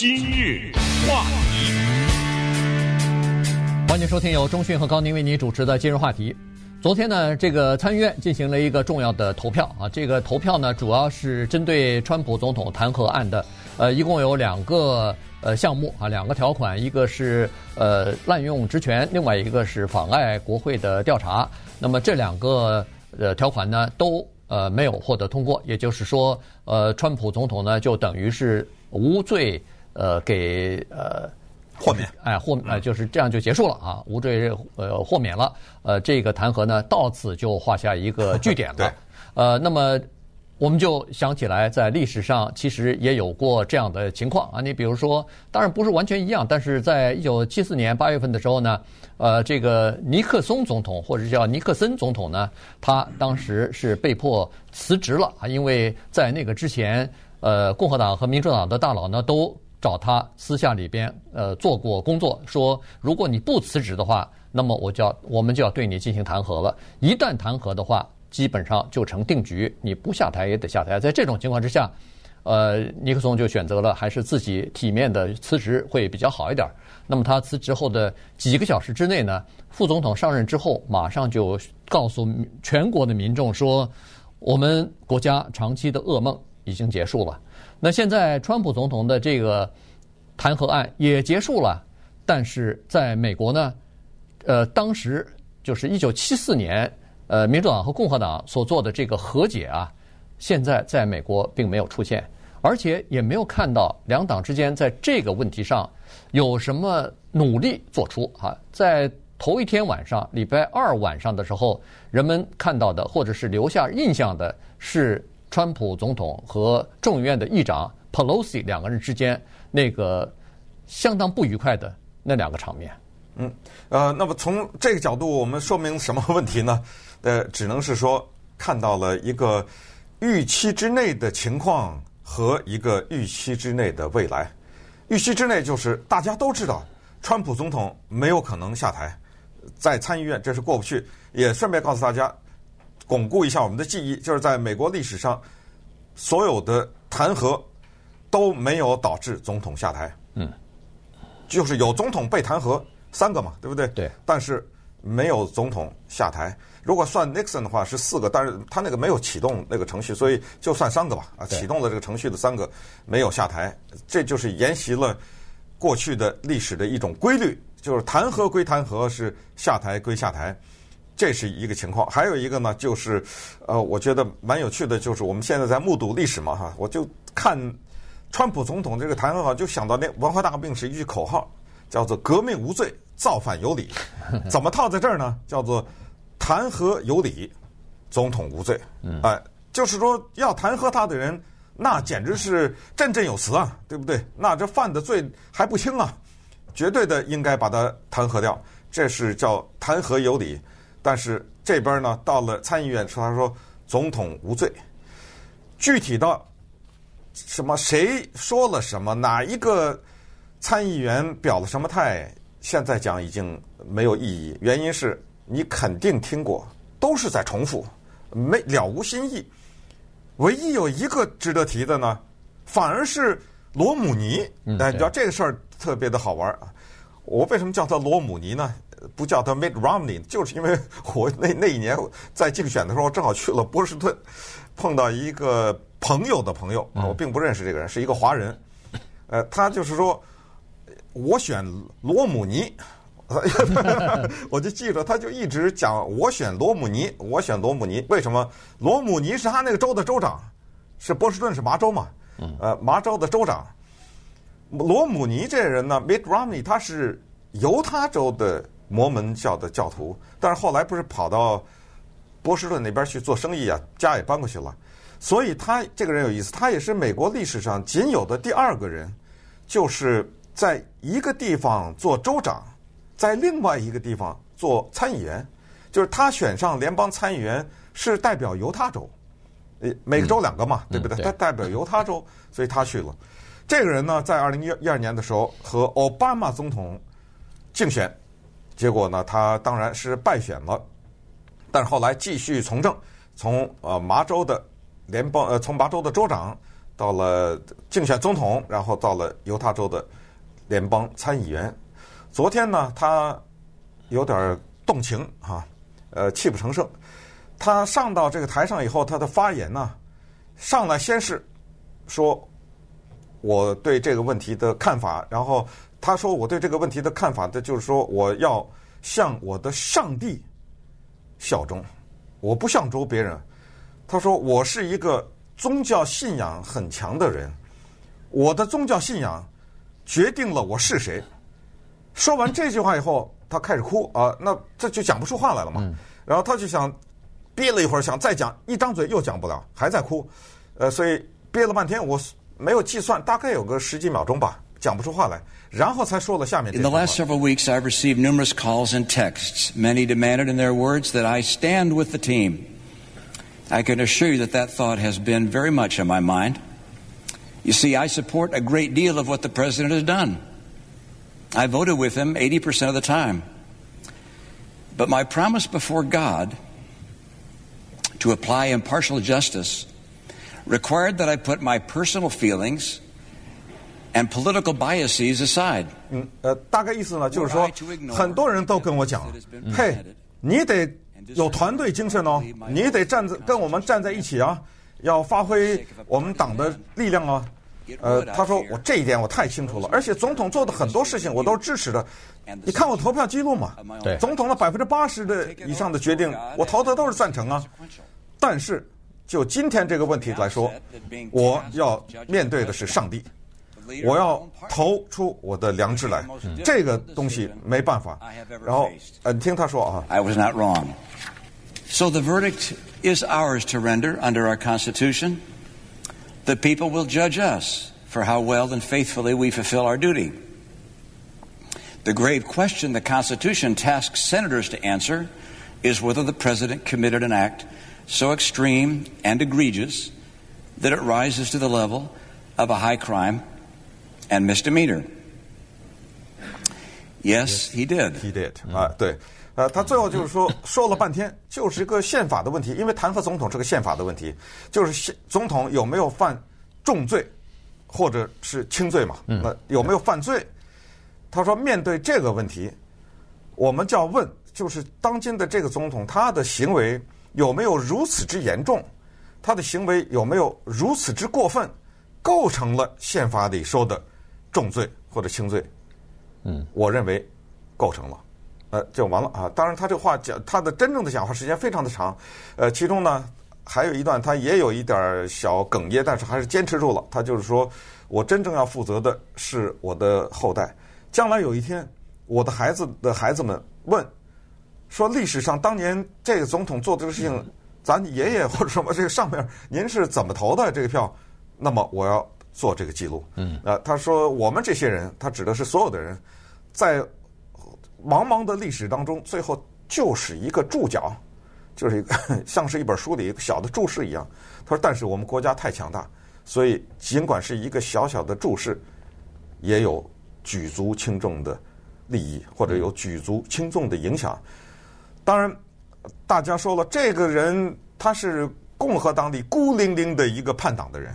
今日话题，欢迎收听由中讯和高宁为您主持的今日话题。昨天呢，这个参议院进行了一个重要的投票啊，这个投票呢，主要是针对川普总统弹劾案的，呃，一共有两个呃项目啊，两个条款，一个是呃滥用职权，另外一个是妨碍国会的调查。那么这两个呃条款呢，都呃没有获得通过，也就是说，呃，川普总统呢就等于是无罪。呃，给呃豁免，哎，豁呃就是这样就结束了啊，无罪呃豁免了，呃，这个弹劾呢到此就画下一个句点了。对，呃，那么我们就想起来，在历史上其实也有过这样的情况啊。你比如说，当然不是完全一样，但是在一九七四年八月份的时候呢，呃，这个尼克松总统或者叫尼克森总统呢，他当时是被迫辞职了啊，因为在那个之前，呃，共和党和民主党的大佬呢都。找他私下里边呃做过工作，说如果你不辞职的话，那么我就要我们就要对你进行弹劾了。一旦弹劾的话，基本上就成定局，你不下台也得下台。在这种情况之下，呃，尼克松就选择了还是自己体面的辞职会比较好一点。那么他辞职后的几个小时之内呢，副总统上任之后，马上就告诉全国的民众说，我们国家长期的噩梦已经结束了。那现在，川普总统的这个弹劾案也结束了，但是在美国呢，呃，当时就是一九七四年，呃，民主党和共和党所做的这个和解啊，现在在美国并没有出现，而且也没有看到两党之间在这个问题上有什么努力做出啊。在头一天晚上，礼拜二晚上的时候，人们看到的或者是留下印象的是。川普总统和众议院的议长 Pelosi 两个人之间那个相当不愉快的那两个场面。嗯，呃，那么从这个角度，我们说明什么问题呢？呃，只能是说看到了一个预期之内的情况和一个预期之内的未来。预期之内就是大家都知道，川普总统没有可能下台，在参议院这是过不去。也顺便告诉大家。巩固一下我们的记忆，就是在美国历史上，所有的弹劾都没有导致总统下台。嗯，就是有总统被弹劾三个嘛，对不对？对。但是没有总统下台。如果算 Nixon 的话是四个，但是他那个没有启动那个程序，所以就算三个吧。啊，启动了这个程序的三个没有下台，这就是沿袭了过去的历史的一种规律，就是弹劾归弹劾，是下台归下台。这是一个情况，还有一个呢，就是，呃，我觉得蛮有趣的，就是我们现在在目睹历史嘛，哈，我就看川普总统这个弹劾，就想到那文化大革命是一句口号，叫做“革命无罪，造反有理”，怎么套在这儿呢？叫做“弹劾有理，总统无罪”。哎，就是说要弹劾他的人，那简直是振振有词啊，对不对？那这犯的罪还不轻啊，绝对的应该把他弹劾掉，这是叫弹劾有理。但是这边呢，到了参议院说，他说总统无罪。具体到什么谁说了什么，哪一个参议员表了什么态，现在讲已经没有意义。原因是你肯定听过，都是在重复，没了无新意。唯一有一个值得提的呢，反而是罗姆尼。哎，你知道这个事儿特别的好玩啊！我为什么叫他罗姆尼呢？不叫他 Mitt Romney，就是因为我那那一年在竞选的时候，正好去了波士顿，碰到一个朋友的朋友，我并不认识这个人，是一个华人。呃，他就是说，我选罗姆尼，我就记着，他就一直讲我选罗姆尼，我选罗姆尼。为什么？罗姆尼是他那个州的州长，是波士顿是麻州嘛？呃，麻州的州长。罗姆尼这人呢，Mitt Romney，他是犹他州的。摩门教的教徒，但是后来不是跑到波士顿那边去做生意啊，家也搬过去了，所以他这个人有意思，他也是美国历史上仅有的第二个人，就是在一个地方做州长，在另外一个地方做参议员，就是他选上联邦参议员是代表犹他州，呃，每个州两个嘛，对不对？他代表犹他州，所以他去了。这个人呢，在二零一二年的时候和奥巴马总统竞选。结果呢，他当然是败选了，但是后来继续从政，从呃麻州的联邦呃从麻州的州长到了竞选总统，然后到了犹他州的联邦参议员。昨天呢，他有点动情哈，呃，泣不成声。他上到这个台上以后，他的发言呢，上来先是说我对这个问题的看法，然后他说我对这个问题的看法的就是说我要向我的上帝效忠，我不向着别人。他说我是一个宗教信仰很强的人，我的宗教信仰决定了我是谁。说完这句话以后，他开始哭啊，那这就讲不出话来了嘛。然后他就想。憋了一会儿，想再讲，一张嘴又讲不了，还在哭，呃，所以憋了半天，我没有计算，大概有个十几秒钟吧，讲不出话来，然后才说了下面这句话。In the last several weeks, I've received numerous calls and texts. Many demanded in their words that I stand with the team. I can assure you that that thought has been very much on my mind. You see, I support a great deal of what the president has done. I voted with him 80% of the time. But my promise before God to apply impartial justice required that I put my personal feelings and political biases aside. 嗯，呃，大概意思呢，就是说，很多人都跟我讲，嘿，你得有团队精神哦，你得站在跟我们站在一起啊，要发挥我们党的力量啊。呃，他说我这一点我太清楚了，而且总统做的很多事情我都支持的。你看我投票记录嘛，对，总统的百分之八十的以上的决定，我投的都是赞成啊。但是，就今天这个问题来说，我要面对的是上帝，我要投出我的良知来，这个东西没办法。然后，呃，你听他说啊。I was not wrong. So the verdict is ours to render under our Constitution. The people will judge us for how well and faithfully we fulfill our duty. The grave question the Constitution tasks senators to answer is whether the president committed an act so extreme and egregious that it rises to the level of a high crime and misdemeanor. Yes, he did. He did. 啊，对，呃，他最后就是说，说了半天，就是一个宪法的问题，因为弹劾总统是个宪法的问题，就是宪总统有没有犯重罪，或者是轻罪嘛？那有没有犯罪？他说，面对这个问题，我们就要问，就是当今的这个总统，他的行为。有没有如此之严重？他的行为有没有如此之过分，构成了宪法里说的重罪或者轻罪？嗯，我认为构成了，呃，就完了啊。当然，他这个话讲，他的真正的讲话时间非常的长，呃，其中呢还有一段他也有一点小哽咽，但是还是坚持住了。他就是说我真正要负责的是我的后代，将来有一天我的孩子的孩子们问。说历史上当年这个总统做这个事情，咱爷爷或者什么这个上面您是怎么投的这个票？那么我要做这个记录。嗯，啊，他说我们这些人，他指的是所有的人，在茫茫的历史当中，最后就是一个注脚，就是一个 像是一本书里一个小的注释一样。他说，但是我们国家太强大，所以尽管是一个小小的注释，也有举足轻重的利益，或者有举足轻重的影响。当然，大家说了，这个人他是共和党里孤零零的一个叛党的人，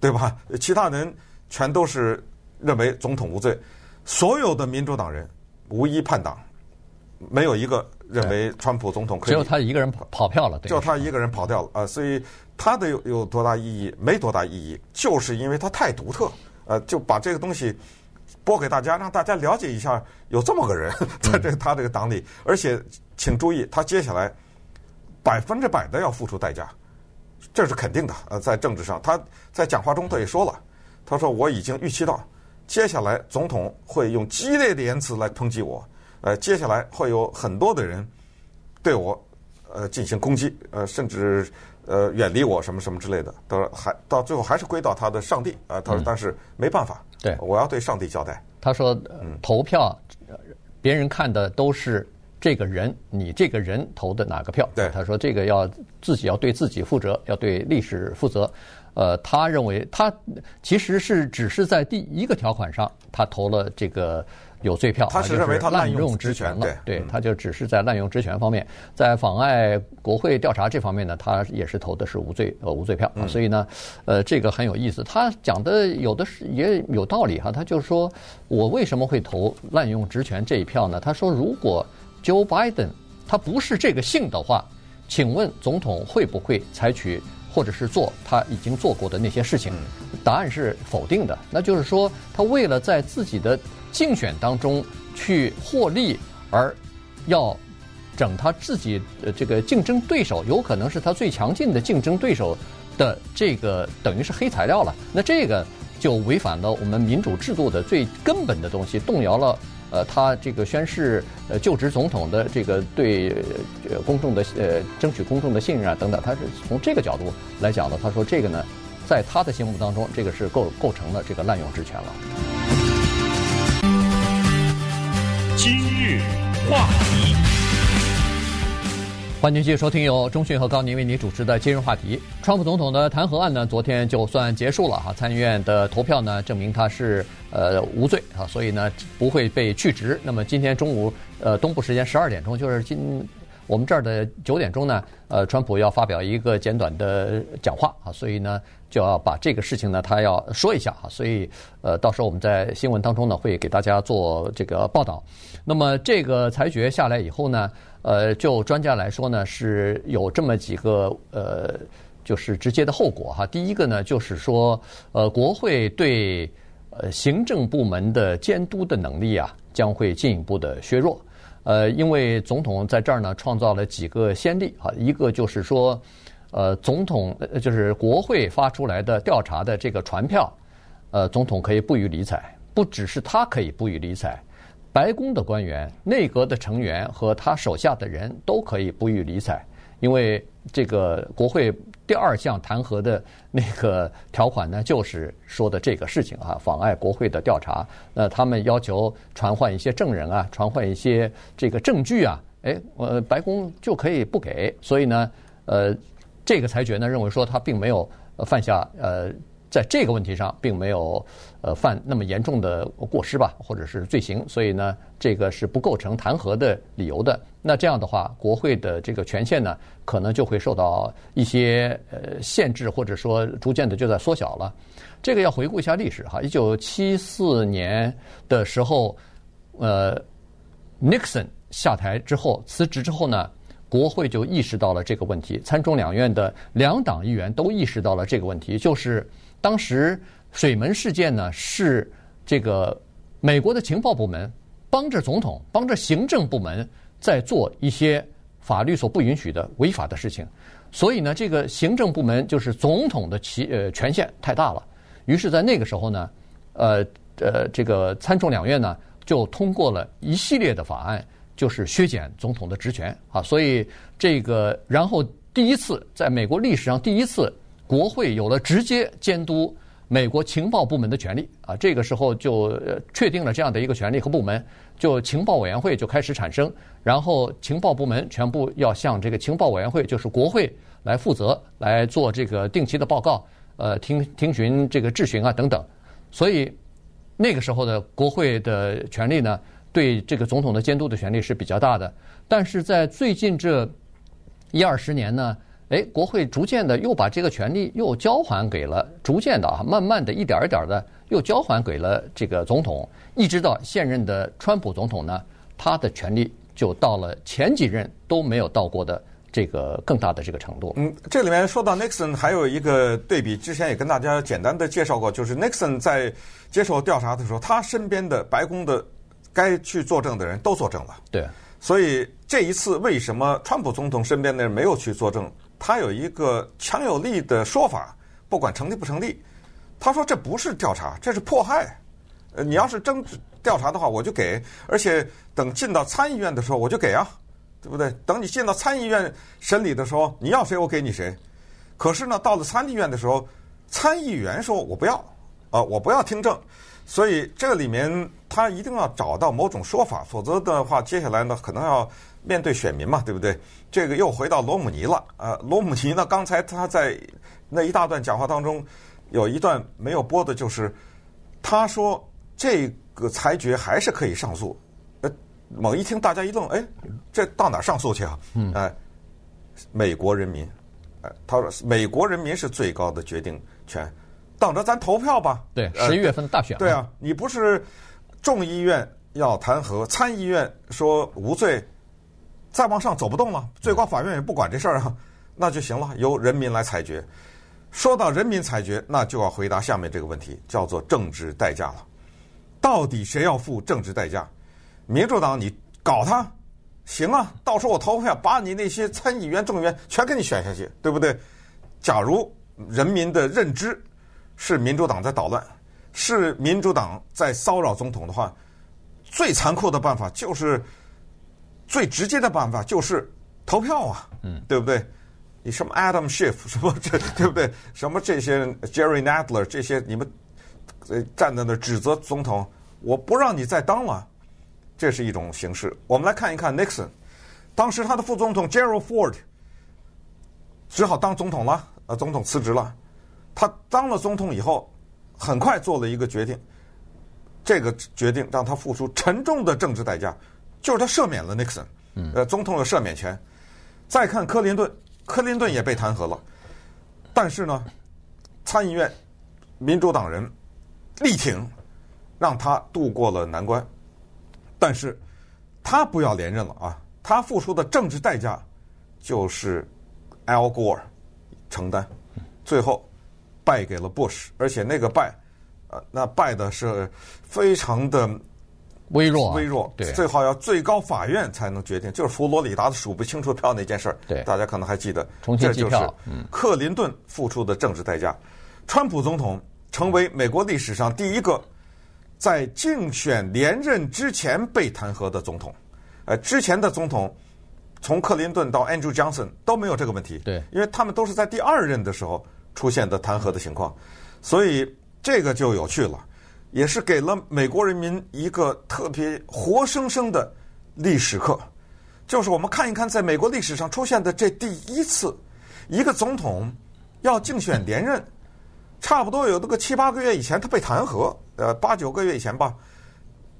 对吧？其他人全都是认为总统无罪，所有的民主党人无一叛党，没有一个认为川普总统可以。只有他一个人跑票了，对，只有他一个人跑掉了啊！所以他的有有多大意义？没多大意义，就是因为他太独特，呃，就把这个东西。播给大家，让大家了解一下，有这么个人 在这他这个党里，而且请注意，他接下来百分之百的要付出代价，这是肯定的。呃，在政治上，他在讲话中他也说了，他说我已经预期到，接下来总统会用激烈的言辞来抨击我，呃，接下来会有很多的人对我呃进行攻击，呃，甚至呃远离我什么什么之类的。他说还到最后还是归到他的上帝啊，呃，他说但是没办法。对，我要对上帝交代。他说，投票，别人看的都是这个人，你这个人投的哪个票？对，他说这个要自己要对自己负责，要对历史负责。呃，他认为他其实是只是在第一个条款上，他投了这个有罪票，他是认为他滥用职权了。对，对，他就只是在滥用职权方面，在妨碍国会调查这方面呢，他也是投的是无罪呃无罪票。所以呢，呃，这个很有意思。他讲的有的是也有道理哈。他就说我为什么会投滥用职权这一票呢？他说，如果 Joe Biden 他不是这个姓的话，请问总统会不会采取？或者是做他已经做过的那些事情，答案是否定的。那就是说，他为了在自己的竞选当中去获利，而要整他自己呃这个竞争对手，有可能是他最强劲的竞争对手的这个等于是黑材料了。那这个就违反了我们民主制度的最根本的东西，动摇了。呃，他这个宣誓呃就职总统的这个对公众的呃争取公众的信任啊等等，他是从这个角度来讲的。他说这个呢，在他的心目当中，这个是构构成了这个滥用职权了。今日话题。欢迎继续收听由中讯和高宁为您主持的今日话题。川普总统的弹劾案呢，昨天就算结束了哈。参议院的投票呢，证明他是呃无罪啊，所以呢不会被去职。那么今天中午呃东部时间十二点钟，就是今我们这儿的九点钟呢，呃，川普要发表一个简短的讲话啊，所以呢就要把这个事情呢他要说一下啊，所以呃到时候我们在新闻当中呢会给大家做这个报道。那么这个裁决下来以后呢，呃，就专家来说呢，是有这么几个呃，就是直接的后果哈。第一个呢，就是说，呃，国会对呃行政部门的监督的能力啊，将会进一步的削弱。呃，因为总统在这儿呢，创造了几个先例啊，一个就是说，呃，总统就是国会发出来的调查的这个传票，呃，总统可以不予理睬，不只是他可以不予理睬。白宫的官员、内阁的成员和他手下的人都可以不予理睬，因为这个国会第二项弹劾的那个条款呢，就是说的这个事情啊，妨碍国会的调查。那他们要求传唤一些证人啊，传唤一些这个证据啊，诶，呃，白宫就可以不给。所以呢，呃，这个裁决呢，认为说他并没有犯下呃。在这个问题上，并没有呃犯那么严重的过失吧，或者是罪行，所以呢，这个是不构成弹劾的理由的。那这样的话，国会的这个权限呢，可能就会受到一些呃限制，或者说逐渐的就在缩小了。这个要回顾一下历史哈，一九七四年的时候，呃，Nixon 下台之后辞职之后呢，国会就意识到了这个问题，参众两院的两党议员都意识到了这个问题，就是。当时水门事件呢，是这个美国的情报部门帮着总统、帮着行政部门在做一些法律所不允许的违法的事情，所以呢，这个行政部门就是总统的其呃权限太大了。于是，在那个时候呢，呃呃，这个参众两院呢就通过了一系列的法案，就是削减总统的职权啊。所以这个，然后第一次在美国历史上第一次。国会有了直接监督美国情报部门的权利。啊，这个时候就确定了这样的一个权利和部门，就情报委员会就开始产生，然后情报部门全部要向这个情报委员会，就是国会来负责，来做这个定期的报告，呃，听听询这个质询啊等等，所以那个时候的国会的权力呢，对这个总统的监督的权力是比较大的，但是在最近这一二十年呢。哎，国会逐渐的又把这个权力又交还给了，逐渐的啊，慢慢的一点一点的又交还给了这个总统，一直到现任的川普总统呢，他的权力就到了前几任都没有到过的这个更大的这个程度。嗯，这里面说到 Nixon 还有一个对比，之前也跟大家简单的介绍过，就是 Nixon 在接受调查的时候，他身边的白宫的该去作证的人都作证了。对，所以这一次为什么川普总统身边的人没有去作证？他有一个强有力的说法，不管成立不成立，他说这不是调查，这是迫害。呃，你要是真调查的话，我就给，而且等进到参议院的时候，我就给啊，对不对？等你进到参议院审理的时候，你要谁我给你谁。可是呢，到了参议院的时候，参议员说我不要，啊，我不要听证。所以这里面他一定要找到某种说法，否则的话，接下来呢可能要面对选民嘛，对不对？这个又回到罗姆尼了。呃，罗姆尼呢，刚才他在那一大段讲话当中，有一段没有播的，就是他说这个裁决还是可以上诉。呃，猛一听大家一愣，哎，这到哪上诉去啊？嗯，哎，美国人民，哎，他说美国人民是最高的决定权。等着咱投票吧。对，十一月份大选。对啊，你不是众议院要弹劾，参议院说无罪，再往上走不动了，最高法院也不管这事儿啊，那就行了，由人民来裁决。说到人民裁决，那就要回答下面这个问题，叫做政治代价了。到底谁要付政治代价？民主党你搞他行啊，到时候我投票把你那些参议员、众议员全给你选下去，对不对？假如人民的认知。是民主党在捣乱，是民主党在骚扰总统的话，最残酷的办法就是最直接的办法就是投票啊，嗯，对不对？你什么 Adam Schiff 什么这对不对？什么这些 Jerry Nadler 这些你们呃站在那指责总统，我不让你再当了，这是一种形式。我们来看一看 Nixon，当时他的副总统 Gerald Ford 只好当总统了，呃，总统辞职了。他当了总统以后，很快做了一个决定，这个决定让他付出沉重的政治代价，就是他赦免了 Nixon，，呃，总统的赦免权。再看克林顿，克林顿也被弹劾了，但是呢，参议院民主党人力挺，让他度过了难关。但是他不要连任了啊，他付出的政治代价就是 Al Gore 承担，最后。败给了 Bush，而且那个败，呃，那败的是非常的微弱，微弱。对，最好要最高法院才能决定，就是佛罗里达的数不清楚票那件事儿。对，大家可能还记得。重新计票。嗯，克林顿付出的政治代价，川普总统成为美国历史上第一个在竞选连任之前被弹劾的总统。呃，之前的总统从克林顿到 Andrew Johnson 都没有这个问题。对，因为他们都是在第二任的时候。出现的弹劾的情况，所以这个就有趣了，也是给了美国人民一个特别活生生的历史课，就是我们看一看，在美国历史上出现的这第一次，一个总统要竞选连任，差不多有这个七八个月以前他被弹劾，呃，八九个月以前吧，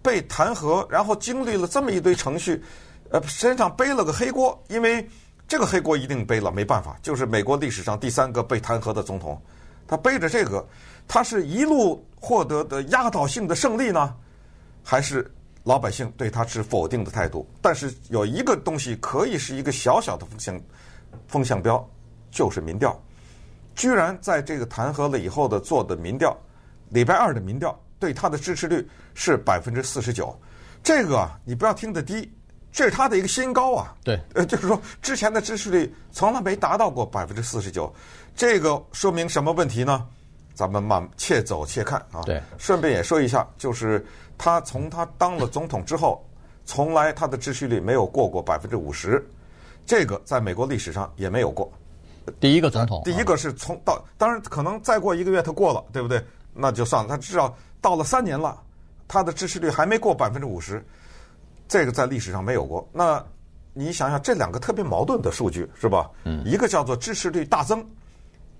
被弹劾，然后经历了这么一堆程序，呃，身上背了个黑锅，因为。这个黑锅一定背了，没办法，就是美国历史上第三个被弹劾的总统，他背着这个，他是一路获得的压倒性的胜利呢，还是老百姓对他持否定的态度？但是有一个东西可以是一个小小的风向风向标，就是民调，居然在这个弹劾了以后的做的民调，礼拜二的民调对他的支持率是百分之四十九，这个你不要听得低。这是他的一个新高啊！对，呃，就是说之前的支持率从来没达到过百分之四十九，这个说明什么问题呢？咱们慢且走且看啊。对，顺便也说一下，就是他从他当了总统之后，从来他的支持率没有过过百分之五十，这个在美国历史上也没有过。第一个总统，第一个是从到，当然可能再过一个月他过了，对不对？那就算了，他至少到了三年了，他的支持率还没过百分之五十。这个在历史上没有过。那你想想，这两个特别矛盾的数据是吧？嗯。一个叫做支持率大增，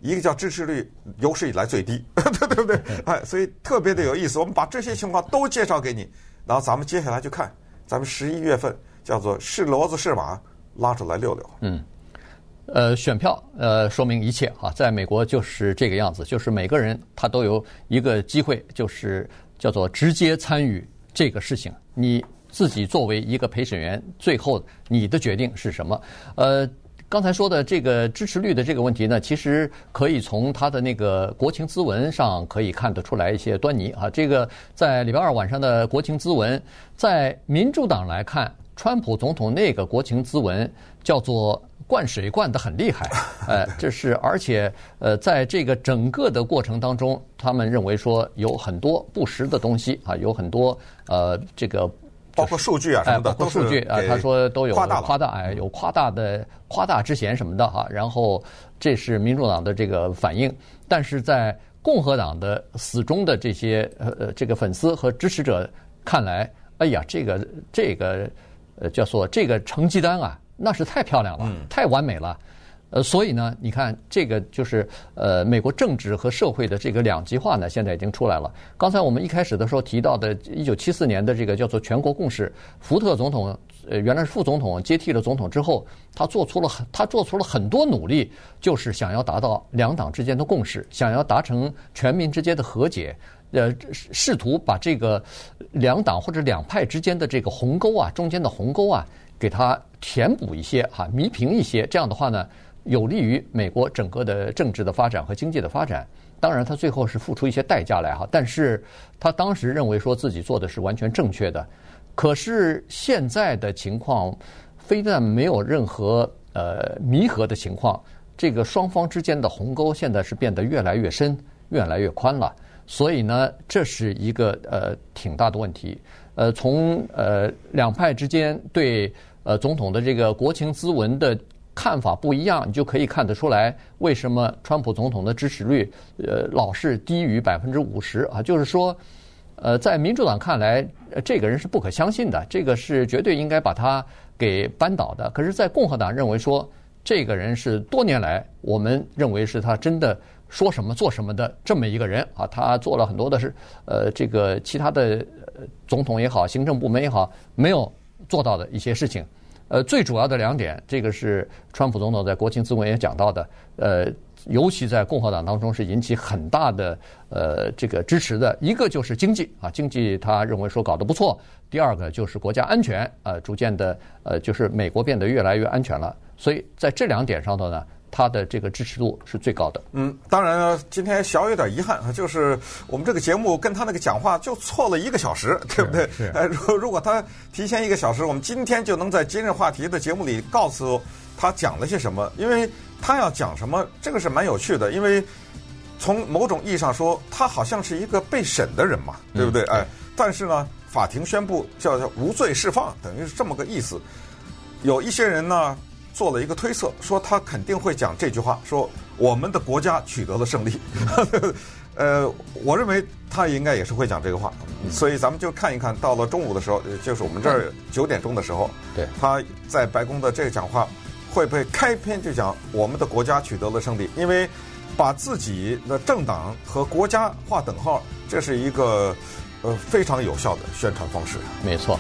一个叫支持率有史以来最低，对不对？哎，所以特别的有意思。我们把这些情况都介绍给你，然后咱们接下来就看，咱们十一月份叫做是骡子是马，拉出来溜溜。嗯。呃，选票呃说明一切啊，在美国就是这个样子，就是每个人他都有一个机会，就是叫做直接参与这个事情。你。自己作为一个陪审员，最后你的决定是什么？呃，刚才说的这个支持率的这个问题呢，其实可以从他的那个国情咨文上可以看得出来一些端倪啊。这个在礼拜二晚上的国情咨文，在民主党来看，川普总统那个国情咨文叫做灌水灌得很厉害，呃，这是而且呃，在这个整个的过程当中，他们认为说有很多不实的东西啊，有很多呃这个。包括数据啊什么的，包括数据啊，他说都有夸大夸大，哎，有夸大的夸大之嫌什么的哈。然后这是民主党的这个反应，但是在共和党的死忠的这些呃这个粉丝和支持者看来，哎呀，这个这个呃叫做这个成绩单啊，那是太漂亮了，太完美了。呃，所以呢，你看这个就是呃，美国政治和社会的这个两极化呢，现在已经出来了。刚才我们一开始的时候提到的，一九七四年的这个叫做全国共识，福特总统呃原来是副总统接替了总统之后，他做出了很他做出了很多努力，就是想要达到两党之间的共识，想要达成全民之间的和解，呃，试图把这个两党或者两派之间的这个鸿沟啊，中间的鸿沟啊，给它填补一些哈，弥平一些。这样的话呢。有利于美国整个的政治的发展和经济的发展。当然，他最后是付出一些代价来哈，但是他当时认为说自己做的是完全正确的。可是现在的情况，非但没有任何呃弥合的情况，这个双方之间的鸿沟现在是变得越来越深、越来越宽了。所以呢，这是一个呃挺大的问题。呃，从呃两派之间对呃总统的这个国情咨文的。看法不一样，你就可以看得出来，为什么川普总统的支持率呃老是低于百分之五十啊？就是说，呃，在民主党看来，这个人是不可相信的，这个是绝对应该把他给扳倒的。可是，在共和党认为说，这个人是多年来我们认为是他真的说什么做什么的这么一个人啊，他做了很多的是呃这个其他的总统也好，行政部门也好没有做到的一些事情。呃，最主要的两点，这个是川普总统在国情咨文也讲到的，呃，尤其在共和党当中是引起很大的呃这个支持的。一个就是经济啊，经济他认为说搞得不错；第二个就是国家安全，呃，逐渐的呃就是美国变得越来越安全了。所以在这两点上头呢。他的这个支持度是最高的。嗯，当然了，今天小有点遗憾啊，就是我们这个节目跟他那个讲话就错了一个小时，对不对？是。哎，如如果他提前一个小时，我们今天就能在今日话题的节目里告诉他讲了些什么，因为他要讲什么，这个是蛮有趣的。因为从某种意义上说，他好像是一个被审的人嘛，对不对？嗯、哎，但是呢，法庭宣布叫叫无罪释放，等于是这么个意思。有一些人呢。做了一个推测，说他肯定会讲这句话，说我们的国家取得了胜利。呃，我认为他应该也是会讲这个话，所以咱们就看一看，到了中午的时候，就是我们这儿九点钟的时候，对，他在白宫的这个讲话会不会开篇就讲我们的国家取得了胜利？因为把自己的政党和国家划等号，这是一个呃非常有效的宣传方式。没错。